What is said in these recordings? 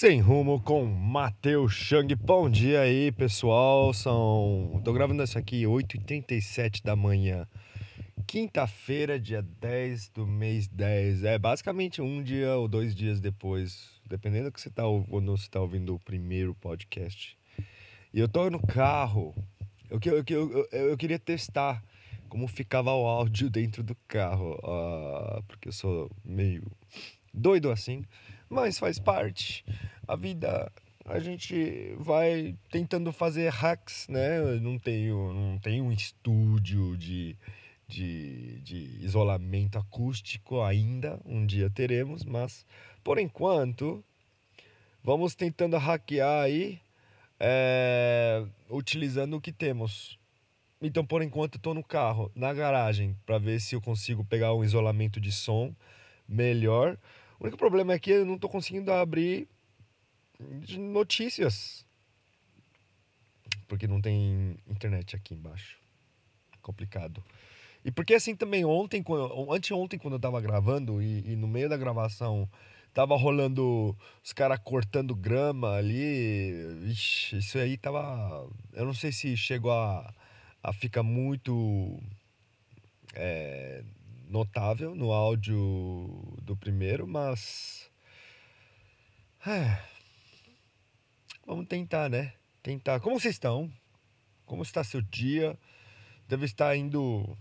Sem rumo com Matheus Chang. Bom dia aí, pessoal. São. Tô gravando isso aqui 8h37 da manhã. Quinta-feira, dia 10 do mês 10. É basicamente um dia ou dois dias depois, dependendo do que você tá quando você tá ouvindo o primeiro podcast. E eu tô no carro. Eu, eu, eu, eu, eu queria testar como ficava o áudio dentro do carro. Uh, porque eu sou meio doido assim mas faz parte. A vida a gente vai tentando fazer hacks, né? Eu não tenho, não tenho um estúdio de, de, de isolamento acústico ainda. Um dia teremos, mas por enquanto vamos tentando hackear aí, é, utilizando o que temos. Então, por enquanto, estou no carro, na garagem, para ver se eu consigo pegar um isolamento de som melhor. O único problema é que eu não estou conseguindo abrir notícias. Porque não tem internet aqui embaixo. Complicado. E porque assim também ontem, anteontem, quando eu estava gravando, e, e, no meio da gravação tava rolando os caras cortando grama ali. Ixi, isso aí tava. Eu não sei se chegou a, a ficar muito. É, notável no áudio do primeiro, mas. É, vamos tentar, né? Tentar. Como vocês estão? Como está seu dia? Deve estar indo.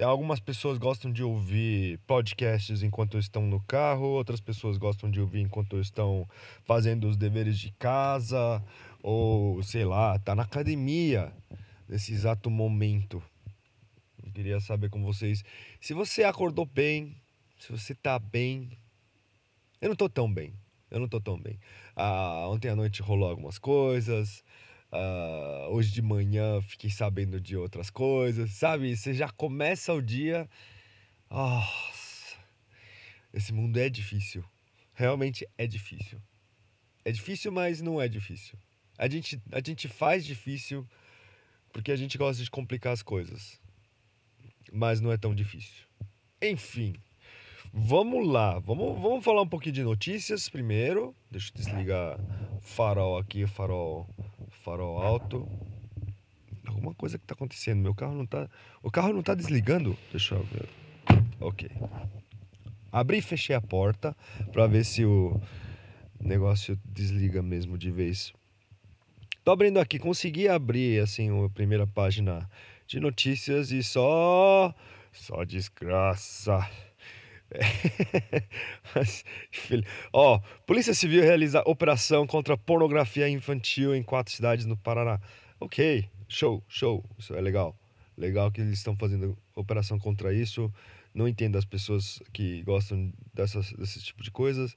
Algumas pessoas gostam de ouvir podcasts enquanto estão no carro, outras pessoas gostam de ouvir enquanto estão fazendo os deveres de casa, ou sei lá, tá na academia nesse exato momento. Queria saber com vocês se você acordou bem, se você tá bem. Eu não tô tão bem. Eu não tô tão bem. Ah, ontem à noite rolou algumas coisas. Ah, hoje de manhã fiquei sabendo de outras coisas. Sabe? Você já começa o dia. Nossa. Esse mundo é difícil. Realmente é difícil. É difícil, mas não é difícil. A gente, a gente faz difícil porque a gente gosta de complicar as coisas mas não é tão difícil. Enfim, vamos lá. Vamos, vamos falar um pouquinho de notícias primeiro. Deixa eu desligar farol aqui, farol, farol alto. Alguma coisa que está acontecendo. Meu carro não está. O carro não está desligando? Deixa eu ver. Ok. Abri e fechei a porta para ver se o negócio desliga mesmo de vez. Tô abrindo aqui, consegui abrir assim a primeira página de notícias e só. Só desgraça. Ó, Polícia Civil realiza operação contra pornografia infantil em quatro cidades no Paraná. Ok, show, show. Isso é legal. Legal que eles estão fazendo operação contra isso. Não entendo as pessoas que gostam dessas, desse tipo de coisas.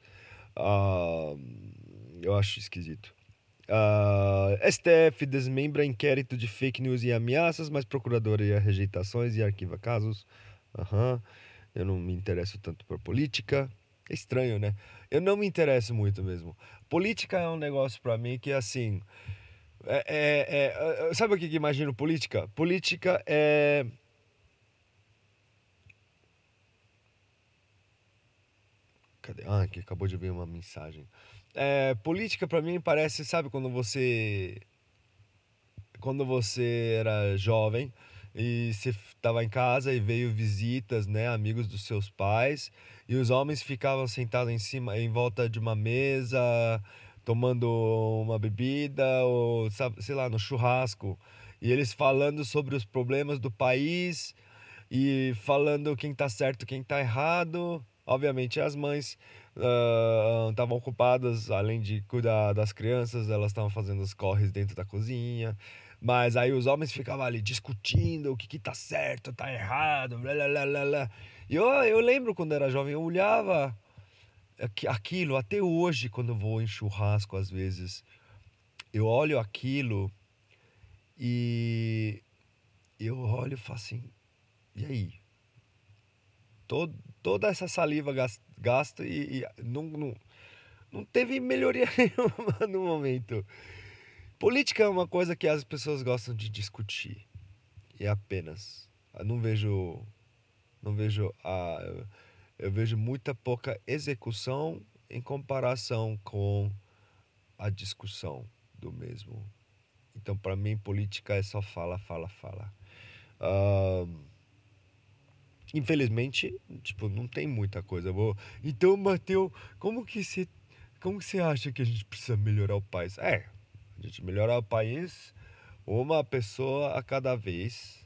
Uh, eu acho esquisito. Uh, STF desmembra inquérito de fake news e ameaças, mas procuradoria rejeitações e arquiva casos. Uhum. Eu não me interesso tanto por política. É estranho, né? Eu não me interesso muito mesmo. Política é um negócio para mim que assim. É, é, é, sabe o que, que imagino política? Política é. Cadê? Ah, aqui acabou de vir uma mensagem. É, política para mim parece, sabe, quando você quando você era jovem e você estava em casa e veio visitas, né, amigos dos seus pais, e os homens ficavam sentados em cima, em volta de uma mesa, tomando uma bebida ou sabe, sei lá, no churrasco, e eles falando sobre os problemas do país e falando quem tá certo, quem tá errado. Obviamente as mães estavam uh, ocupadas, além de cuidar das crianças, elas estavam fazendo os corres dentro da cozinha. Mas aí os homens ficavam ali discutindo o que, que tá certo, tá errado, blá blá blá blá. E eu, eu lembro quando era jovem, eu olhava aquilo, até hoje, quando eu vou em churrasco, às vezes, eu olho aquilo e eu olho e falo assim, e aí? Todo, toda essa saliva gasta e, e não, não, não teve melhoria nenhuma no momento. Política é uma coisa que as pessoas gostam de discutir. E apenas. Eu não vejo. Não vejo. A, eu vejo muita pouca execução em comparação com a discussão do mesmo. Então, para mim, política é só fala, fala, fala. Uh, infelizmente, tipo, não tem muita coisa boa. Então, Mateus, como que você como você acha que a gente precisa melhorar o país? É, a gente melhorar o país uma pessoa a cada vez.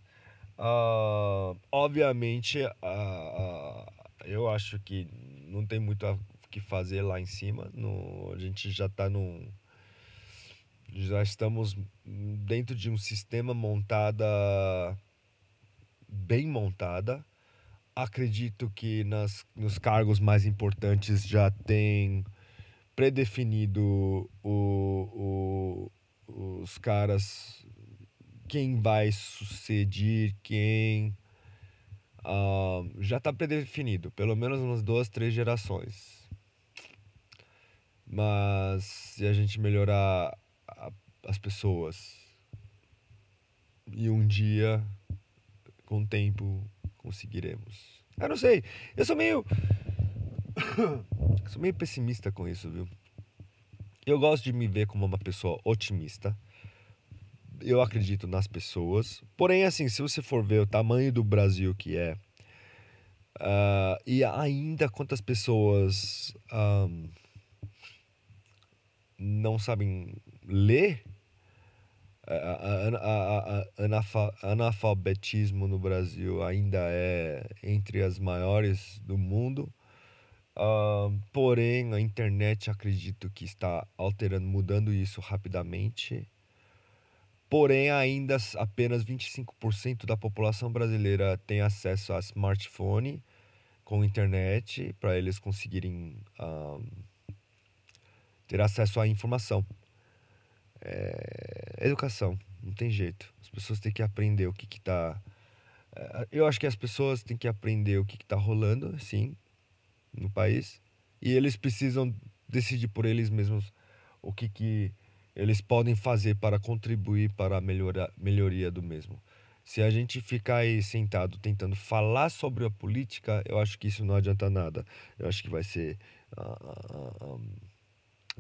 Uh, obviamente, uh, eu acho que não tem muito o que fazer lá em cima. No, a gente já está num. Já estamos dentro de um sistema montada bem montada. Acredito que nas, nos cargos mais importantes já tem predefinido o, o, os caras, quem vai suceder quem. Uh, já está predefinido, pelo menos umas duas, três gerações. Mas se a gente melhorar a, as pessoas e um dia, com o tempo, conseguiremos. Eu não sei, eu sou meio Sou meio pessimista com isso, viu? Eu gosto de me ver como uma pessoa otimista. Eu acredito nas pessoas. Porém, assim, se você for ver o tamanho do Brasil que é, uh, e ainda quantas pessoas um, não sabem ler, uh, analfabetismo no Brasil ainda é entre as maiores do mundo. Uh, porém, a internet acredito que está alterando, mudando isso rapidamente. Porém, ainda apenas 25% da população brasileira tem acesso a smartphone com internet para eles conseguirem uh, ter acesso à informação. É, educação, não tem jeito. As pessoas têm que aprender o que está. É, eu acho que as pessoas têm que aprender o que está rolando, sim, no país e eles precisam decidir por eles mesmos o que, que eles podem fazer para contribuir para a melhora, melhoria do mesmo. Se a gente ficar aí sentado tentando falar sobre a política, eu acho que isso não adianta nada. Eu acho que vai ser uh, uh, um,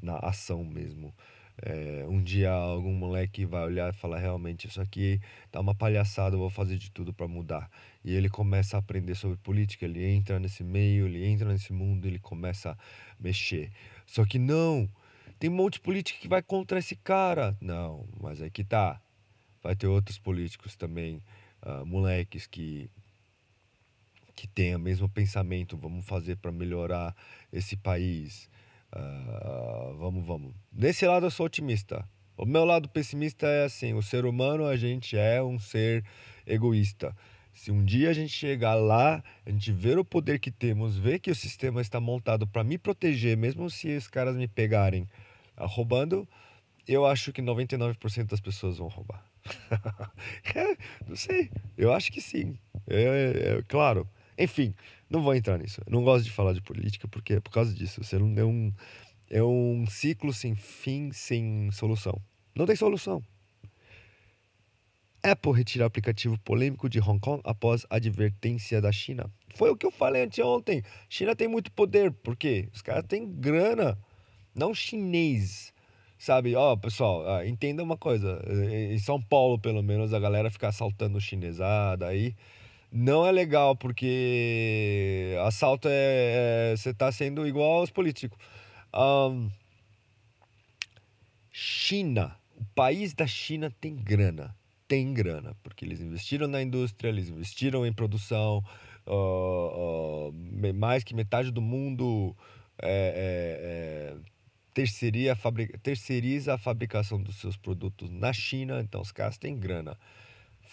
na ação mesmo. É, um dia algum moleque vai olhar e falar realmente isso aqui tá uma palhaçada, eu vou fazer de tudo para mudar. E ele começa a aprender sobre política, ele entra nesse meio, ele entra nesse mundo, ele começa a mexer. Só que não, tem um monte de político que vai contra esse cara. Não, mas aí que tá. Vai ter outros políticos também, uh, moleques que que têm o mesmo pensamento, vamos fazer para melhorar esse país. Uh, vamos, vamos. Desse lado eu sou otimista. O meu lado pessimista é assim: o ser humano, a gente é um ser egoísta. Se um dia a gente chegar lá, a gente ver o poder que temos, ver que o sistema está montado para me proteger, mesmo se os caras me pegarem uh, roubando, eu acho que 99% das pessoas vão roubar. é, não sei, eu acho que sim. É, é, é claro. Enfim, não vou entrar nisso. Eu não gosto de falar de política porque é por causa disso. Você não é um, é um ciclo sem fim, sem solução. Não tem solução. Apple retira aplicativo polêmico de Hong Kong após advertência da China. Foi o que eu falei anteontem. China tem muito poder, por quê? Os caras têm grana, não chinês. Sabe, ó, pessoal, ah, entenda uma coisa. Em São Paulo, pelo menos, a galera fica assaltando chinesada aí não é legal, porque assalto é. é você está sendo igual aos políticos. Um, China. O país da China tem grana. Tem grana, porque eles investiram na indústria, eles investiram em produção. Uh, uh, mais que metade do mundo é, é, é, terceiriza a fabricação dos seus produtos na China, então os caras têm grana.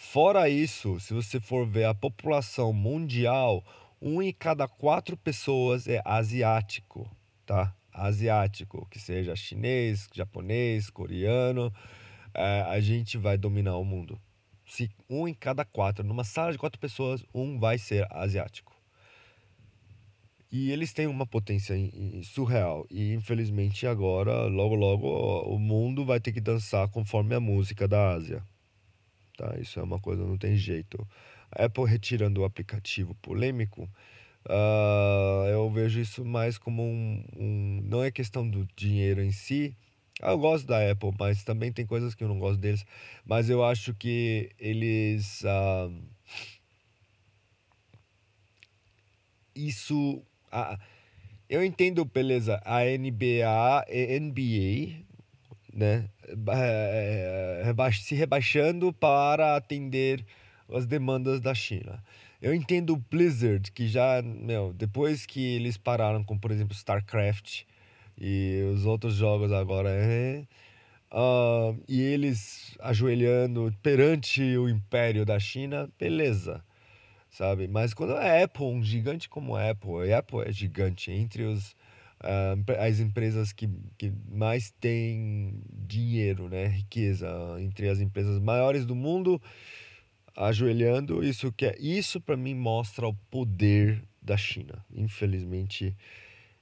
Fora isso, se você for ver a população mundial, um em cada quatro pessoas é asiático, tá? Asiático, que seja chinês, japonês, coreano, é, a gente vai dominar o mundo. Se um em cada quatro, numa sala de quatro pessoas, um vai ser asiático. E eles têm uma potência surreal. E infelizmente agora, logo logo, o mundo vai ter que dançar conforme a música da Ásia tá? Isso é uma coisa, não tem jeito. A Apple retirando o aplicativo polêmico, uh, eu vejo isso mais como um, um, Não é questão do dinheiro em si, eu gosto da Apple, mas também tem coisas que eu não gosto deles. Mas eu acho que eles. ah, isso. ah, eu entendo, beleza, a NBA, NBA, né? reba- se rebaixando para atender as demandas da China. Eu entendo o Blizzard, que já, meu, depois que eles pararam com, por exemplo, StarCraft e os outros jogos agora, é, ah, e eles ajoelhando perante o império da China, beleza, sabe? Mas quando a Apple, um gigante como a Apple, a Apple é gigante entre os, as empresas que, que mais têm dinheiro, né? Riqueza, entre as empresas maiores do mundo, ajoelhando, isso que é, isso para mim mostra o poder da China. Infelizmente,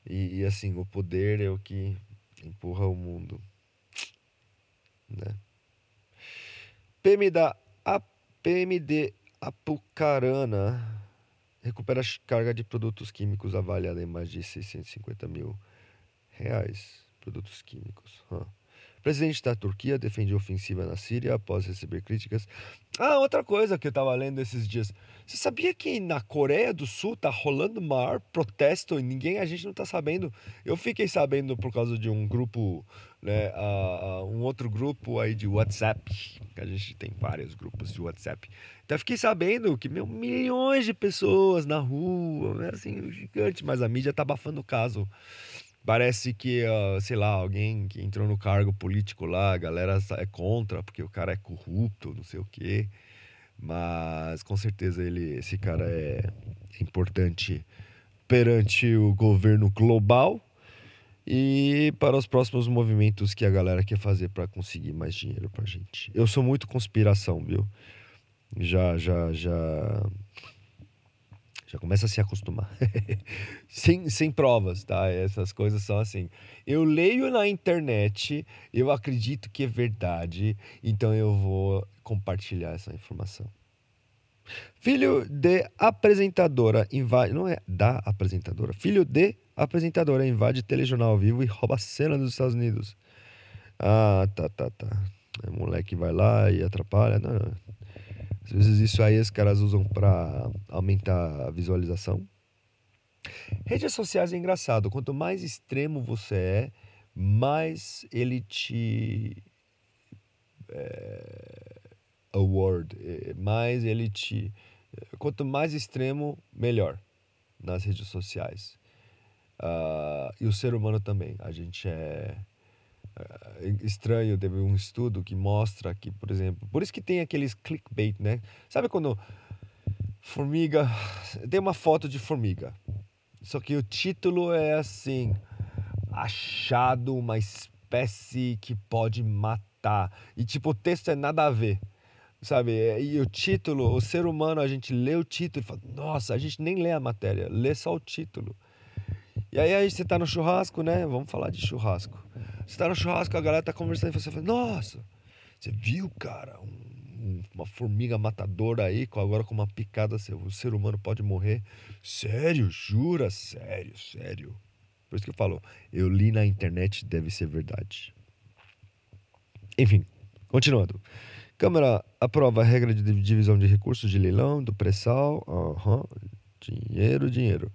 e, e assim, o poder é o que empurra o mundo, né? PM da A- PMD Apucarana recupera ch- carga de produtos químicos avaliada em mais de 650 mil reais. Produtos químicos. hã. Presidente da Turquia defende ofensiva na Síria após receber críticas. Ah, outra coisa que eu tava lendo esses dias. Você sabia que na Coreia do Sul tá rolando maior protesto e ninguém, a gente não tá sabendo. Eu fiquei sabendo por causa de um grupo, né, ah, ah, um outro grupo aí de WhatsApp, que a gente tem vários grupos de WhatsApp. Então fiquei sabendo que, meu, milhões de pessoas na rua, né, assim, gigante, mas a mídia tá abafando o caso. Parece que, ah, sei lá, alguém que entrou no cargo político lá, a galera é contra, porque o cara é corrupto, não sei o quê. Mas com certeza ele, esse cara é importante perante o governo global e para os próximos movimentos que a galera quer fazer para conseguir mais dinheiro pra gente. Eu sou muito conspiração, viu? Já, já, já. Já começa a se acostumar. sem, sem provas, tá? Essas coisas são assim. Eu leio na internet, eu acredito que é verdade, então eu vou compartilhar essa informação. Filho de apresentadora invade. Não é da apresentadora. Filho de apresentadora invade telejornal ao vivo e rouba a cena dos Estados Unidos. Ah, tá, tá, tá. O moleque vai lá e atrapalha. Não, não. Às vezes isso aí os caras usam pra aumentar a visualização. Redes sociais é engraçado. Quanto mais extremo você é, mais ele te. É, award. é, Mais ele te. Quanto mais extremo, melhor nas redes sociais. Ah, e o ser humano também. A gente é estranho, teve um estudo que mostra que, por exemplo, por isso que tem aqueles clickbait, né? Sabe quando formiga, tem uma foto de formiga, só que o título é assim, achado uma espécie que pode matar, e tipo, o texto é nada a ver, sabe? E o título, o ser humano, a gente lê o título e fala, nossa, a gente nem lê a matéria, lê só o título. E aí, aí você tá no churrasco, né? Vamos falar de churrasco. Você tá no churrasco, a galera tá conversando e você fala, nossa, você viu, cara, um- um- uma formiga matadora aí, agora com uma picada, o ser humano pode morrer. Sério? Jura? Sério, sério. Por isso que eu falo, eu li na internet, deve ser verdade. Enfim, continuando. Câmara aprova a regra de divisão de recursos de leilão do pré-sal. Aham. Dinheiro, dinheiro.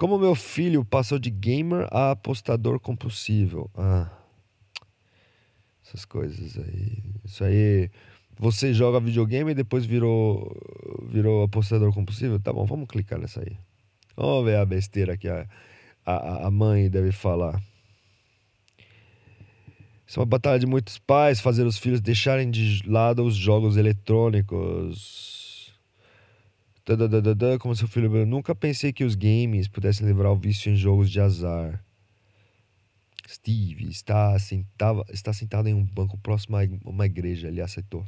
Como meu filho passou de gamer a apostador compulsivo. Ah. Essas coisas aí. Isso aí. Você joga videogame e depois virou, virou apostador compulsivo? Tá bom, vamos clicar nessa aí. Vamos ver a besteira que a, a, a mãe deve falar. Isso é uma batalha de muitos pais, fazer os filhos deixarem de lado os jogos eletrônicos. Tadadadadã, Como seu filho. Eu nunca pensei que os games pudessem levar ao vício em jogos de azar. Steve está sentado, está sentado em um banco próximo a uma igreja. Ele aceitou.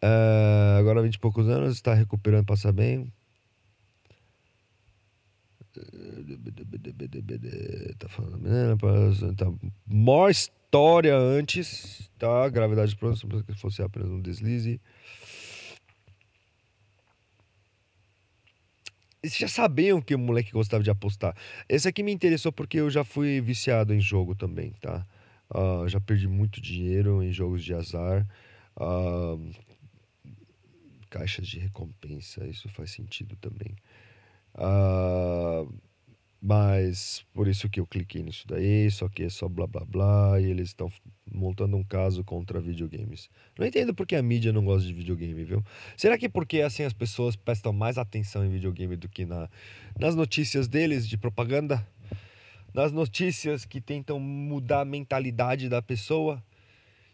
Ah, agora, 20 e poucos anos, está recuperando, passa bem. Tá falando. Tá, maior história antes, tá? Gravidade próxima, que fosse apenas um deslize. eles já sabiam que o moleque gostava de apostar. Esse aqui me interessou porque eu já fui viciado em jogo também, tá? Uh, já perdi muito dinheiro em jogos de azar. Uh, caixas de recompensa, isso faz sentido também. Uh, mas por isso que eu cliquei nisso daí, só que é só blá blá blá, e eles estão montando um caso contra videogames. Não entendo porque a mídia não gosta de videogame, viu? Será que porque assim as pessoas prestam mais atenção em videogame do que na, nas notícias deles de propaganda? Nas notícias que tentam mudar a mentalidade da pessoa?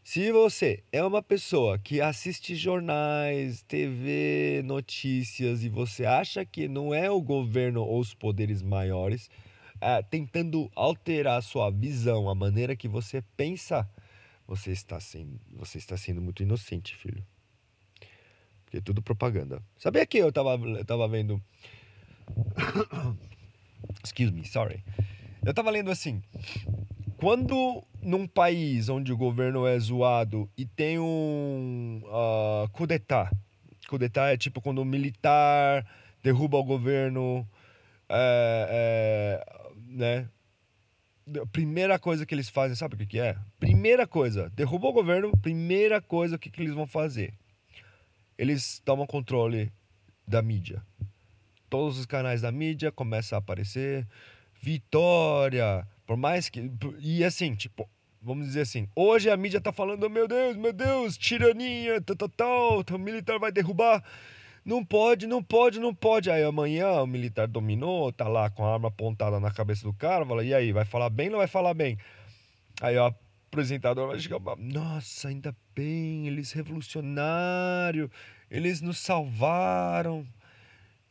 Se você é uma pessoa que assiste jornais, TV, notícias e você acha que não é o governo ou os poderes maiores é, tentando alterar a sua visão, a maneira que você pensa, você está sendo, você está sendo muito inocente, filho. Porque é tudo propaganda. Sabia que eu estava eu tava vendo. Excuse me, sorry. Eu estava lendo assim. Quando num país onde o governo é zoado e tem um uh, coup d'etat, coup d'etat é tipo quando o militar derruba o governo, é, é, né? Primeira coisa que eles fazem, sabe o que, que é? Primeira coisa, derrubou o governo, primeira coisa, o que, que eles vão fazer? Eles tomam controle da mídia. Todos os canais da mídia começam a aparecer. Vitória, por mais que. E assim, tipo, vamos dizer assim, hoje a mídia tá falando, meu Deus, meu Deus, tirania, tal, tal, tal, o militar vai derrubar. Não pode, não pode, não pode. Aí amanhã o militar dominou, tá lá com a arma apontada na cabeça do cara, fala, e aí, vai falar bem ou não vai falar bem? Aí o apresentador vai chegar, nossa, ainda bem, eles revolucionário, eles nos salvaram.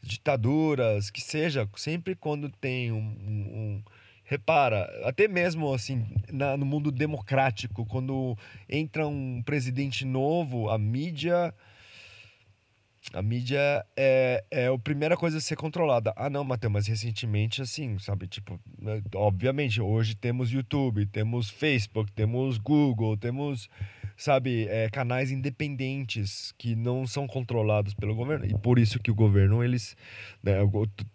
Ditaduras, que seja, sempre quando tem um, um Repara, até mesmo assim, na, no mundo democrático, quando entra um presidente novo, a mídia. A mídia é, é a primeira coisa a ser controlada. Ah, não, Matheus, mas recentemente, assim, sabe? Tipo, né, obviamente, hoje temos YouTube, temos Facebook, temos Google, temos sabe, é, canais independentes que não são controlados pelo governo. E por isso que o governo, eles. Né,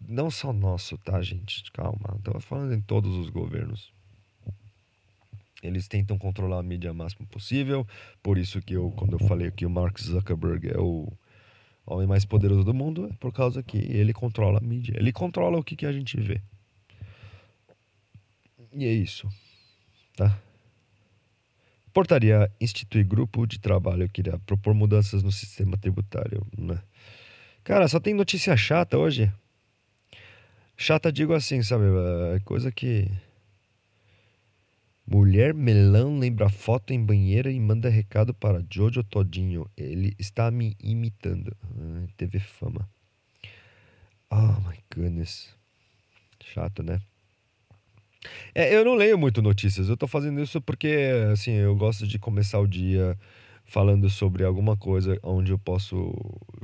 não só nosso, tá, gente? Calma. Estou falando em todos os governos. Eles tentam controlar a mídia o máximo possível. Por isso que eu, quando eu falei que o Mark Zuckerberg é o homem mais poderoso do mundo, é por causa que ele controla a mídia. Ele controla o que, que a gente vê. E é isso. Tá? Portaria institui grupo de trabalho que irá propor mudanças no sistema tributário. Né? Cara, só tem notícia chata hoje. Chata, digo assim, sabe? É coisa que. Mulher melão lembra foto em banheira e manda recado para Jojo Todinho. Ele está me imitando. Ah, fama. Oh my goodness. Chato, né? É, eu não leio muito notícias. Eu tô fazendo isso porque, assim, eu gosto de começar o dia falando sobre alguma coisa onde eu posso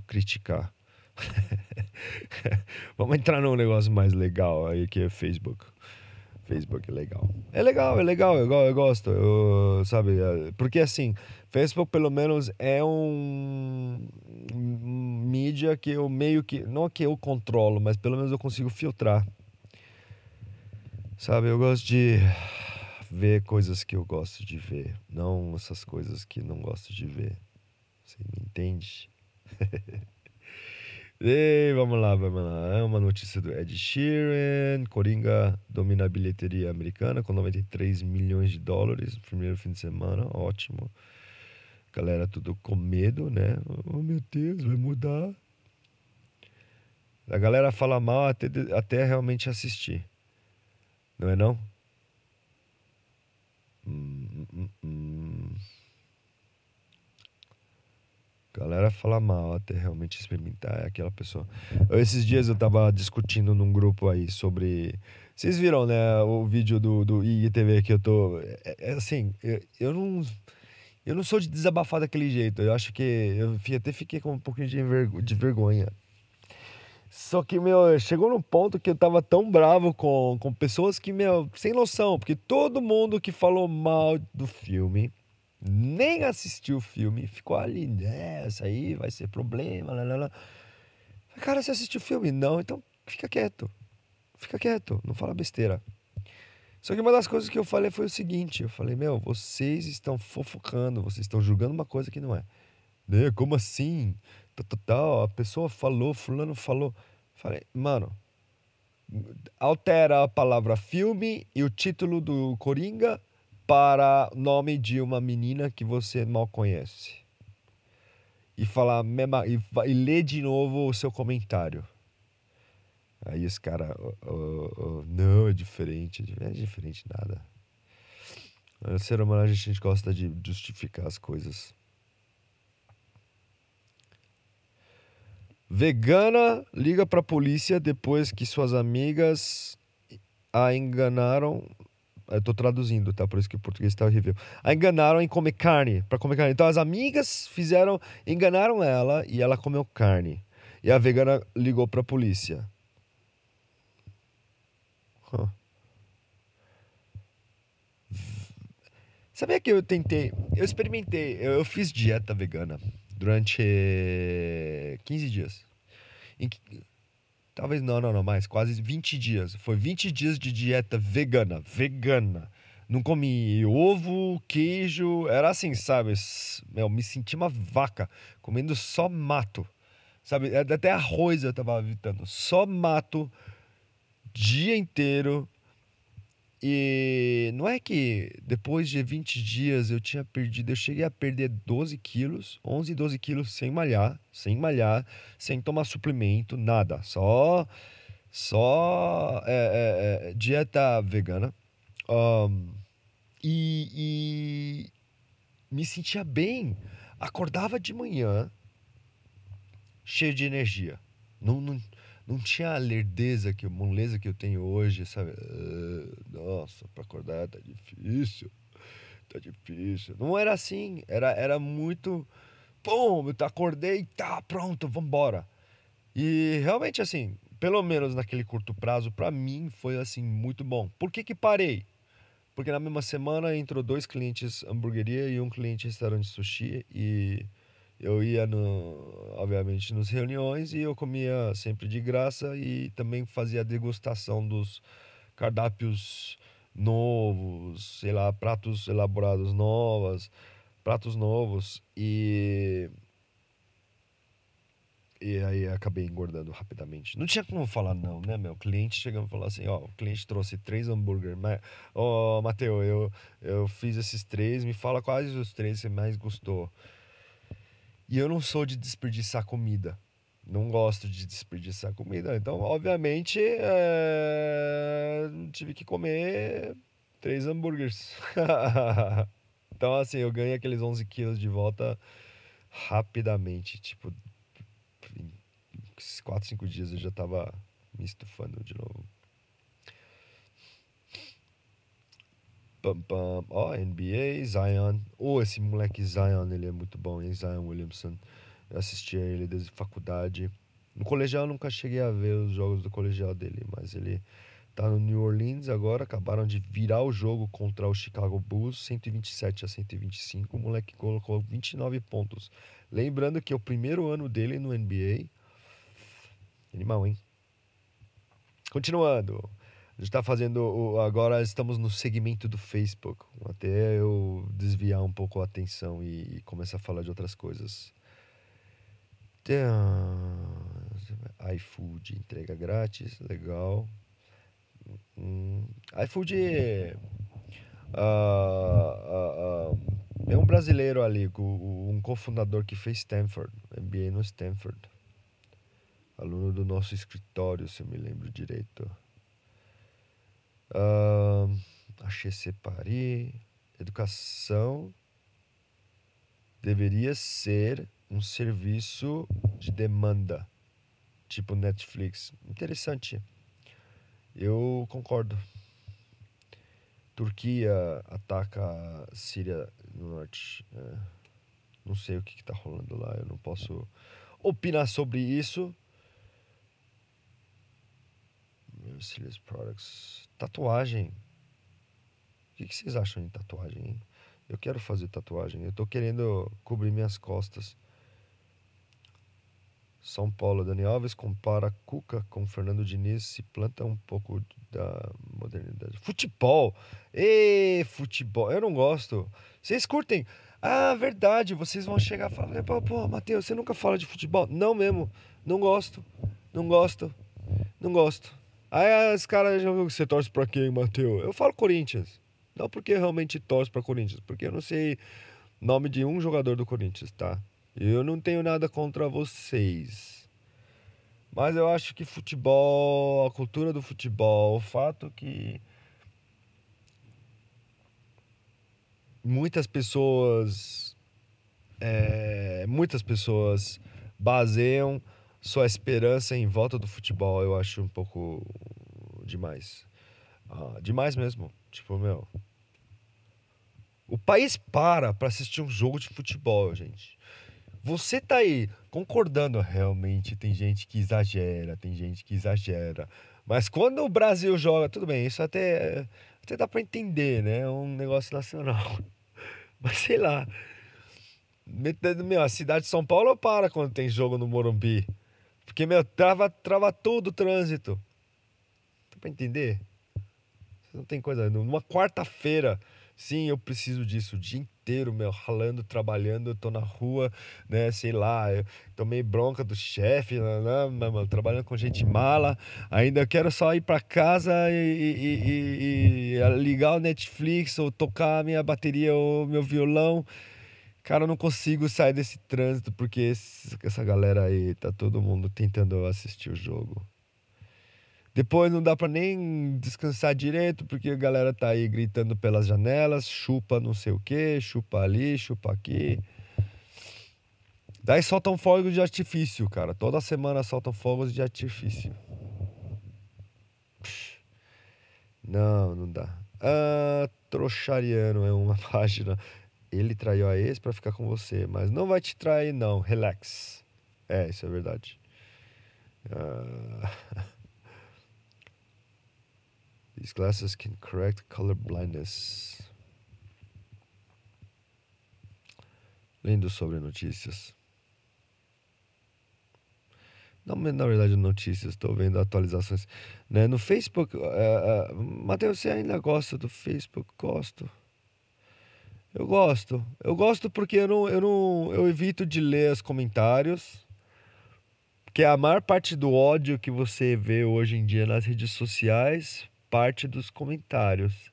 criticar. Vamos entrar num negócio mais legal aí que é Facebook. Facebook é legal. É legal, é legal, eu, eu gosto, eu, sabe? É, porque assim, Facebook pelo menos é um, um mídia que eu meio que, não que eu controlo, mas pelo menos eu consigo filtrar. Sabe, eu gosto de ver coisas que eu gosto de ver, não essas coisas que não gosto de ver. Você me entende? e vamos lá, vamos lá. É uma notícia do Ed Sheeran. Coringa domina a bilheteria americana com 93 milhões de dólares no primeiro fim de semana. Ótimo. Galera, tudo com medo, né? Oh meu Deus, vai mudar. A galera fala mal até, até realmente assistir. Não é não? Hum, hum, hum. Galera fala mal até realmente experimentar é aquela pessoa. Esses dias eu tava discutindo num grupo aí sobre. Vocês viram, né, o vídeo do, do IGTV que eu tô. É, é assim, eu, eu não. Eu não sou de desabafar daquele jeito. Eu acho que. Eu até fiquei com um pouquinho de vergonha. Só que, meu, chegou num ponto que eu tava tão bravo com, com pessoas que, meu, sem noção, porque todo mundo que falou mal do filme, nem assistiu o filme, ficou ali, né, aí vai ser problema, lá. Cara, você assistiu o filme? Não, então fica quieto. Fica quieto, não fala besteira. Só que uma das coisas que eu falei foi o seguinte: eu falei, meu, vocês estão fofocando, vocês estão julgando uma coisa que não é. Né? Como assim? Tal, a pessoa falou, fulano falou. Falei, mano, altera a palavra filme e o título do Coringa para nome de uma menina que você mal conhece. E falar e, e ler de novo o seu comentário. Aí os caras, oh, oh, oh, não, é diferente. É diferente nada. No ser humano a gente gosta de justificar as coisas. Vegana liga pra polícia depois que suas amigas a enganaram. Eu tô traduzindo, tá? Por isso que o português tá horrível. A enganaram em comer carne, para comer carne. Então as amigas fizeram, enganaram ela e ela comeu carne. E a vegana ligou pra polícia. Huh. Sabia que eu tentei, eu experimentei, eu, eu fiz dieta vegana durante 15 dias. Em, talvez não, não, não, mais, quase 20 dias. Foi 20 dias de dieta vegana, vegana. Não comi ovo, queijo, era assim, sabe? Meu, me senti uma vaca, comendo só mato. Sabe? Até arroz eu tava evitando. Só mato, dia inteiro, e não é que depois de 20 dias eu tinha perdido, eu cheguei a perder 12 quilos, 11, 12 quilos sem malhar, sem malhar, sem tomar suplemento, nada, só só é, é, dieta vegana. Um, e, e me sentia bem. Acordava de manhã cheio de energia. Não, não, não tinha a lerdeza, que, a moleza que eu tenho hoje, sabe? Uh, nossa, para acordar tá difícil, tá difícil. Não era assim, era, era muito, pum, eu acordei, tá, pronto, vambora. E realmente assim, pelo menos naquele curto prazo, para mim foi assim, muito bom. Por que que parei? Porque na mesma semana entrou dois clientes hamburgueria e um cliente restaurante sushi e eu ia, no, obviamente, nas reuniões e eu comia sempre de graça e também fazia degustação dos cardápios novos, sei lá, pratos elaborados novos, pratos novos e e aí acabei engordando rapidamente. Não tinha como falar não, né, meu? O cliente chegando e falou assim, ó, o cliente trouxe três hambúrguer, mas, ó, Mateu, eu, eu fiz esses três, me fala quais os três você mais gostou. E eu não sou de desperdiçar comida. Não gosto de desperdiçar comida. Então, obviamente, é... tive que comer três hambúrgueres. então, assim, eu ganhei aqueles 11 quilos de volta rapidamente. Tipo, em 4, 5 dias eu já tava me estufando de novo. Pam, pam. Ó, oh, NBA, Zion. Oh, esse moleque Zion, ele é muito bom, hein? Zion Williamson. Eu assisti a ele desde faculdade. No colegial eu nunca cheguei a ver os jogos do colegial dele, mas ele tá no New Orleans agora. Acabaram de virar o jogo contra o Chicago Bulls, 127 a 125. O moleque colocou 29 pontos. Lembrando que é o primeiro ano dele no NBA. Animal, hein? Continuando. A gente está fazendo. Agora estamos no segmento do Facebook. Até eu desviar um pouco a atenção e, começar a falar de outras coisas. iFood, entrega grátis, legal. Hum, iFood uh, uh, uh, é um brasileiro ali, um cofundador que fez Stanford, MBA no Stanford. Aluno do nosso escritório, se eu me lembro direito. Uh, achei separei. Educação deveria ser um serviço de demanda, tipo Netflix. Interessante. Eu concordo. Turquia ataca a Síria no norte. É, não sei o que está rolando lá. Eu não posso opinar sobre isso. Merciless Products. Tatuagem. O que, vocês acham de tatuagem? Eu quero fazer tatuagem. Eu tô querendo cobrir minhas costas. São Paulo, Dani Alves compara Cuca com Fernando Diniz se planta um pouco da modernidade. Futebol! Ê, futebol! Eu não gosto. Vocês curtem? Ah, verdade, vocês vão chegar e falar, pô, Matheus, você nunca fala de futebol? Não mesmo, não gosto, não gosto, não gosto. Aí os caras já viu que você torce pra quem, Matheus? Eu falo Corinthians. Não porque realmente torço pra Corinthians, porque eu não sei nome de um jogador do Corinthians, tá? Eu não tenho nada contra vocês. Mas eu acho que futebol, a cultura do futebol, o fato que muitas pessoas é, muitas pessoas baseiam sua esperança em volta do futebol eu acho um pouco demais. Ah, demais mesmo. Tipo meu o país para para assistir um jogo de futebol gente. Você tá aí concordando realmente tem gente que exagera tem gente que exagera. Mas quando o Brasil joga tudo bem isso até até dá para entender né? É um negócio nacional. Mas sei lá. Meu, a cidade de São Paulo para quando tem jogo no Morumbi. Porque, meu, trava, trava todo o trânsito. Dá pra entender? Não tem coisa. Numa quarta-feira, sim, eu preciso disso o dia inteiro, meu, ralando, trabalhando, eu tô na rua, né, sei lá, eu tomei bronca do chefe, trabalhando com gente mala, ainda quero só ir para casa e, e, e, e, ligar o Netflix ou tocar a minha bateria ou meu violão. Cara, eu não consigo sair desse trânsito porque essa galera aí tá todo mundo tentando assistir o jogo. Depois não dá para nem descansar direito, porque a galera tá aí gritando pelas janelas, chupa não sei o que, chupa ali, chupa aqui. Daí soltam fogos de artifício, cara. Toda semana soltam fogos de artifício. Não, não dá. Ah, Trouxariano é uma página. Ele traiu a ex para ficar com você, mas não vai te trair, não. Relax. É, isso é verdade. Ah... These glasses can correct color blindness. Lendo sobre notícias. Não, na verdade, notícias, estou vendo atualizações. Né? No Facebook, uh, uh, Matheus, você ainda gosta do Facebook? Gosto. Eu gosto. Eu gosto porque eu não, eu não eu evito de ler os comentários. Porque a maior parte do ódio que você vê hoje em dia nas redes sociais parte dos comentários.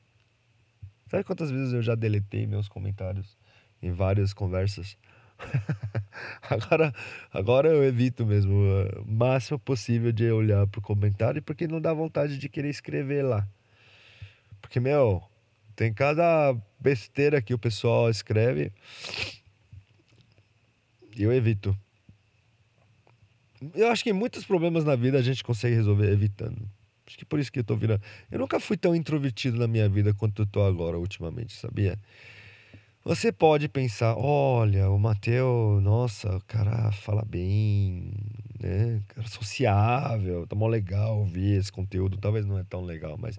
Sabe quantas vezes eu já deletei meus comentários em várias conversas? agora, agora eu evito mesmo o máximo possível de olhar pro comentário porque não dá vontade de querer escrever lá. Porque, meu, tem cada besteira que o pessoal escreve e eu evito. Eu acho que muitos problemas na vida a gente consegue resolver evitando. Acho que por isso que eu tô virando. Eu nunca fui tão introvertido na minha vida quanto eu tô agora ultimamente, sabia? Você pode pensar, olha, o Matheus, nossa, o cara fala bem, né? Cara sociável, tá mó legal ouvir esse conteúdo. Talvez não é tão legal, mas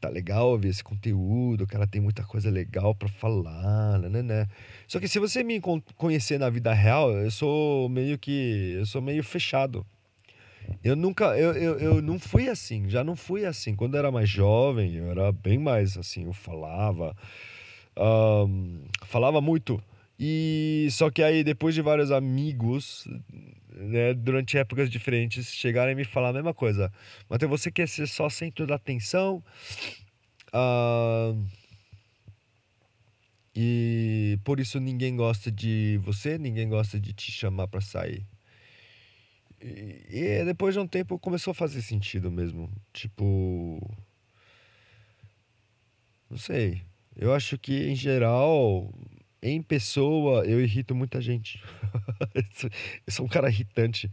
tá legal ouvir esse conteúdo, o cara tem muita coisa legal para falar, né, né? Só que se você me conhecer na vida real, eu sou meio que, eu sou meio fechado. Eu nunca, eu, eu, eu não fui assim, já não fui assim. Quando eu era mais jovem, eu era bem mais assim, eu falava, um, falava muito. E só que aí, depois de vários amigos, né, durante épocas diferentes, chegarem e me falar a mesma coisa. Matheus, você quer ser só centro da atenção? Uh, e por isso ninguém gosta de você, ninguém gosta de te chamar para sair. E, e depois de um tempo começou a fazer sentido mesmo. Tipo. Não sei. Eu acho que, em geral, em pessoa, eu irrito muita gente. eu sou um cara irritante.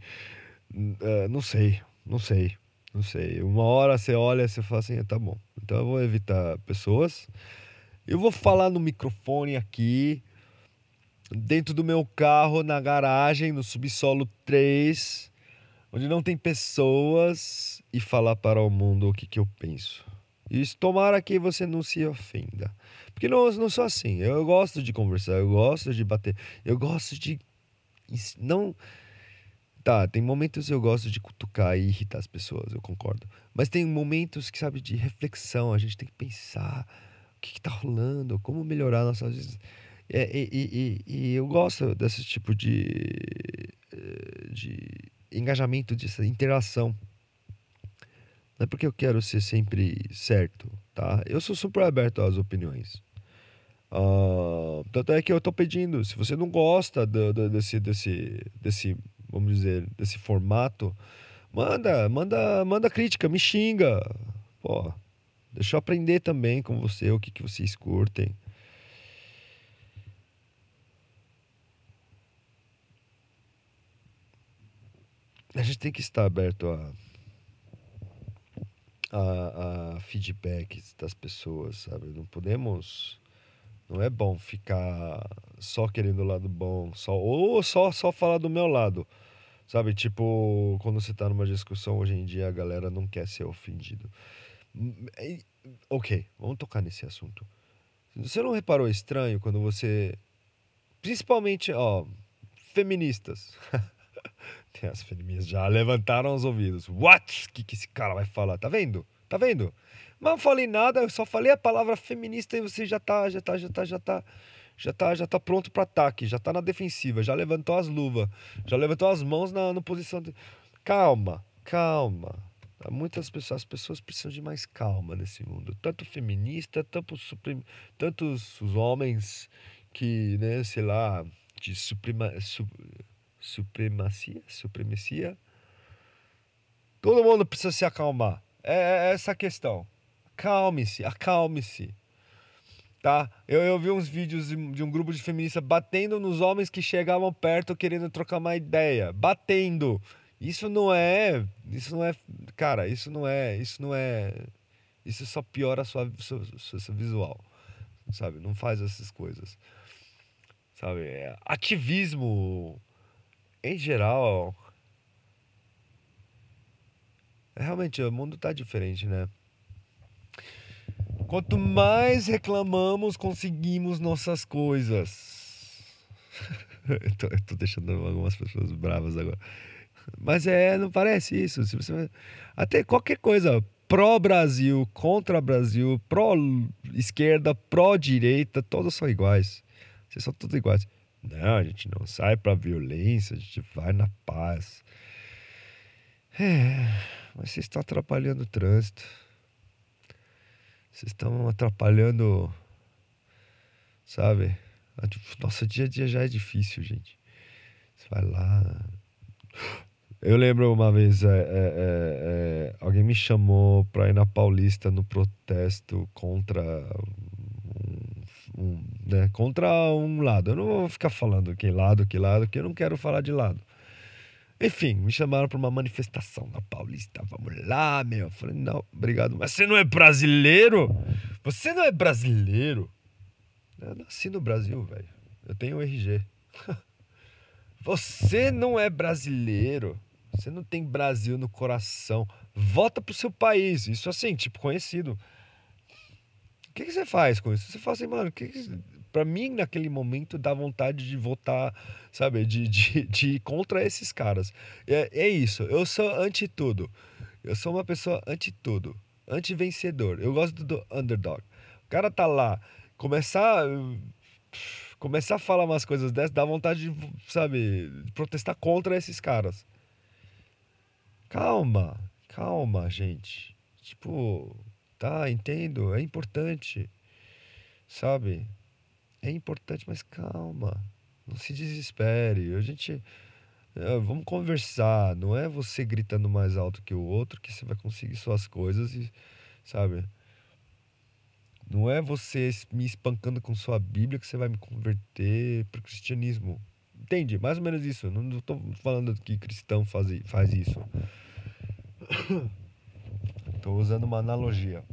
Uh, não sei, não sei, não sei. Uma hora você olha e você fala assim, tá bom. Então eu vou evitar pessoas. Eu vou falar no microfone aqui, dentro do meu carro, na garagem, no subsolo 3 onde não tem pessoas e falar para o mundo o que, que eu penso. E tomara que você não se ofenda. Porque não, não sou assim. Eu gosto de conversar, eu gosto de bater, eu gosto de. Não. Tá, tem momentos eu gosto de cutucar e irritar as pessoas, eu concordo. Mas tem momentos que, sabe, de reflexão, a gente tem que pensar o que, que tá rolando, como melhorar nossas vidas. É, e, e, e, e eu gosto desse tipo de, eh, de engajamento, dessa interação. Não é porque eu quero ser sempre certo, tá? Eu sou super aberto às opiniões. Uh, tanto é que eu tô pedindo, se você não gosta do, do, desse, desse, desse, vamos dizer, desse formato, manda, manda, manda crítica, me xinga. Pô, deixa eu aprender também com você o que, que vocês curtem. A gente tem que estar aberto a, a, a feedbacks das pessoas, sabe? Não podemos não é bom ficar só querendo o lado bom, só ou só só falar do meu lado. Sabe, tipo, quando você tá numa discussão hoje em dia, a galera não quer ser ofendido. Hum, OK, vamos tocar nesse assunto. Você não reparou estranho quando você principalmente, ó, feministas. Tem as feministas já levantaram os ouvidos. What? O que, que esse cara vai falar? Tá vendo? Tá vendo? Mas não falei nada, eu só falei a palavra feminista e você já tá, já tá, já tá, já tá, já tá, já tá pronto para ataque, já tá na defensiva, já levantou as luvas, já levantou as mãos na, na posição de... Calma, calma. Muitas pessoas, as pessoas precisam de mais calma nesse mundo. Tanto feminista, tanto suprim, tantos os homens que, né, sei lá, de suprema, su, supremacia, supremacia. Todo mundo precisa se acalmar. É, é essa a questão. Acalme-se, acalme-se. Tá? Eu, eu vi uns vídeos de um grupo de feministas batendo nos homens que chegavam perto querendo trocar uma ideia. Batendo. Isso não é. Isso não é. Cara, isso não é. Isso não é. Isso só piora a sua, sua, sua, sua visual. Sabe? Não faz essas coisas. Sabe? É, ativismo, em geral. Realmente, o mundo tá diferente, né? Quanto mais reclamamos, conseguimos nossas coisas. eu, tô, eu tô deixando algumas pessoas bravas agora. Mas é, não parece isso. Se você, até qualquer coisa pró-Brasil, contra-Brasil, pró-esquerda, pró-direita, todos são iguais. Vocês são todos iguais. Não, a gente não sai pra violência, a gente vai na paz. É, mas vocês estão atrapalhando o trânsito. Vocês estão atrapalhando, sabe? Nosso dia a dia já é difícil, gente. Você vai lá. Eu lembro uma vez, é, é, é, é alguém me chamou para ir na Paulista no protesto contra um, né, contra um lado. Eu não vou ficar falando que lado, que lado, porque eu não quero falar de lado. Enfim, me chamaram para uma manifestação na Paulista. Vamos lá, meu. Eu falei, não, obrigado. Mas você não é brasileiro? Você não é brasileiro? Eu nasci no Brasil, velho. Eu tenho RG. Você não é brasileiro. Você não tem Brasil no coração. Volta pro seu país. Isso assim, tipo, conhecido. Que, que você faz com isso? Você fala assim, mano, que que para mim, naquele momento, dá vontade de votar, sabe, de, de, de ir contra esses caras. É, é isso, eu sou anti tudo. Eu sou uma pessoa anti tudo, anti-vencedor. Eu gosto do underdog. O cara tá lá, começar começar a falar umas coisas dessas, dá vontade de, sabe, protestar contra esses caras. Calma, calma, gente. Tipo, tá, entendo, é importante, sabe? é importante, mas calma, não se desespere. A gente é, vamos conversar, não é você gritando mais alto que o outro que você vai conseguir suas coisas e sabe? Não é você me espancando com sua Bíblia que você vai me converter para o cristianismo. Entende? Mais ou menos isso. Não estou falando que cristão faz, faz isso. Estou usando uma analogia.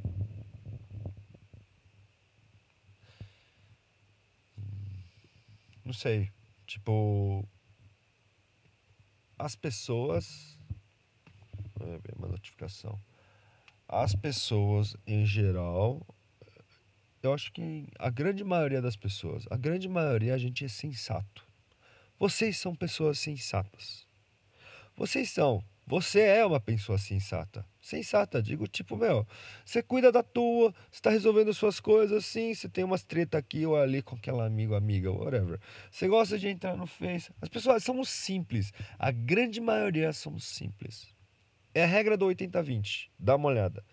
não sei, tipo as pessoas uma notificação. As pessoas em geral, eu acho que a grande maioria das pessoas, a grande maioria a gente é sensato. Vocês são pessoas sensatas. vocês são. Você é uma pessoa sensata. Sensata, digo, tipo, meu, você cuida da tua, você tá resolvendo suas coisas, sim, você tem umas treta aqui ou ali com aquela amigo, amiga, whatever. Você gosta de entrar no Face. As pessoas somos simples. A grande maioria somos simples. É a regra do 80-20. Dá uma olhada.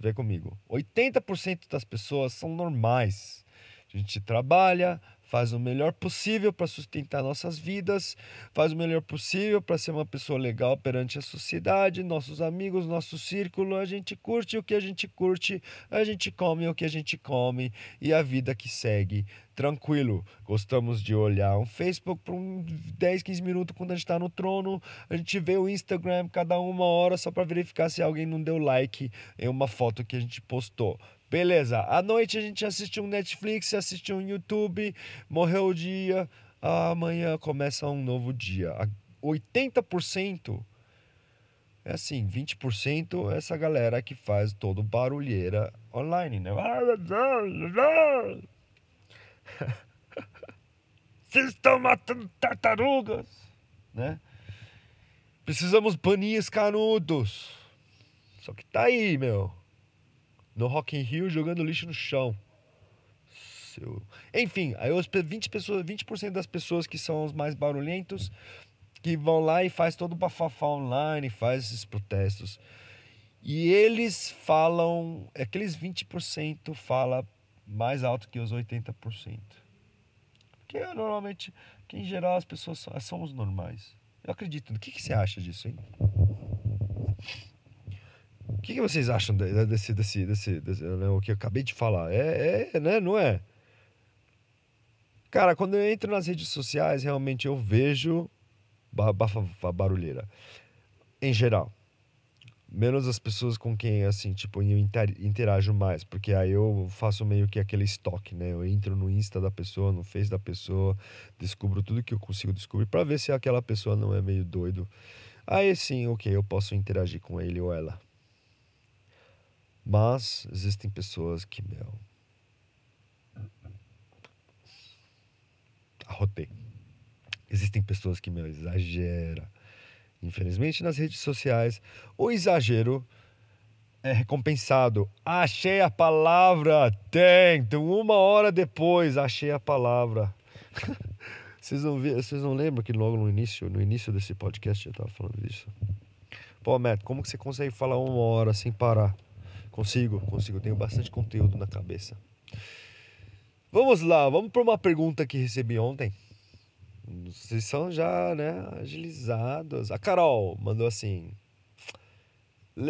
Vê comigo. 80% das pessoas são normais. A gente trabalha, faz o melhor possível para sustentar nossas vidas, faz o melhor possível para ser uma pessoa legal perante a sociedade, nossos amigos, nosso círculo, a gente curte o que a gente curte, a gente come o que a gente come e a vida que segue tranquilo. Gostamos de olhar um Facebook por uns 10, 15 minutos quando a gente está no trono. A gente vê o Instagram cada uma hora só para verificar se alguém não deu like em uma foto que a gente postou. Beleza, à noite a gente assiste um Netflix, assiste um YouTube, morreu o dia, amanhã começa um novo dia. 80% é assim, 20% é essa galera que faz todo barulheira online, né? Vocês estão matando tartarugas, né? Precisamos paninhos canudos. Só que tá aí, meu no Rock in Rio jogando lixo no chão. Seu... Enfim, aí os 20%, pessoas, 20 das pessoas que são os mais barulhentos, que vão lá e faz todo o bafafá online, faz esses protestos. E eles falam, aqueles 20% fala mais alto que os 80%. Porque normalmente, que em geral as pessoas somos normais. Eu acredito. O que, que você acha disso, hein? O que, que, vocês acham desse, desse, desse, desse né, o que eu acabei de falar? É, é, né? Não é? Cara, quando eu entro nas redes sociais, realmente eu vejo bafa barulheira. Em geral. Menos as pessoas com quem, assim, tipo, eu interajo mais. Porque aí eu faço meio que aquele estoque, né? Eu entro no Insta da pessoa, no Face da pessoa, descubro tudo que eu consigo descobrir para ver se aquela pessoa não é meio doido. Aí sim, ok, eu posso interagir com ele ou ela. Mas existem pessoas que, meu. Arrotei. Existem pessoas que, meu, exagera. Infelizmente, nas redes sociais, o exagero é recompensado. Achei a palavra! Tem! Então, uma hora depois, achei a palavra. vocês, não vi, vocês não lembram que logo no início, no início desse podcast eu estava falando disso? Pô, Matt, como que você consegue falar uma hora sem parar? Consigo, consigo. Tenho bastante conteúdo na cabeça. Vamos lá, vamos para uma pergunta que recebi ontem. Vocês são já, né, agilizados. A Carol mandou assim: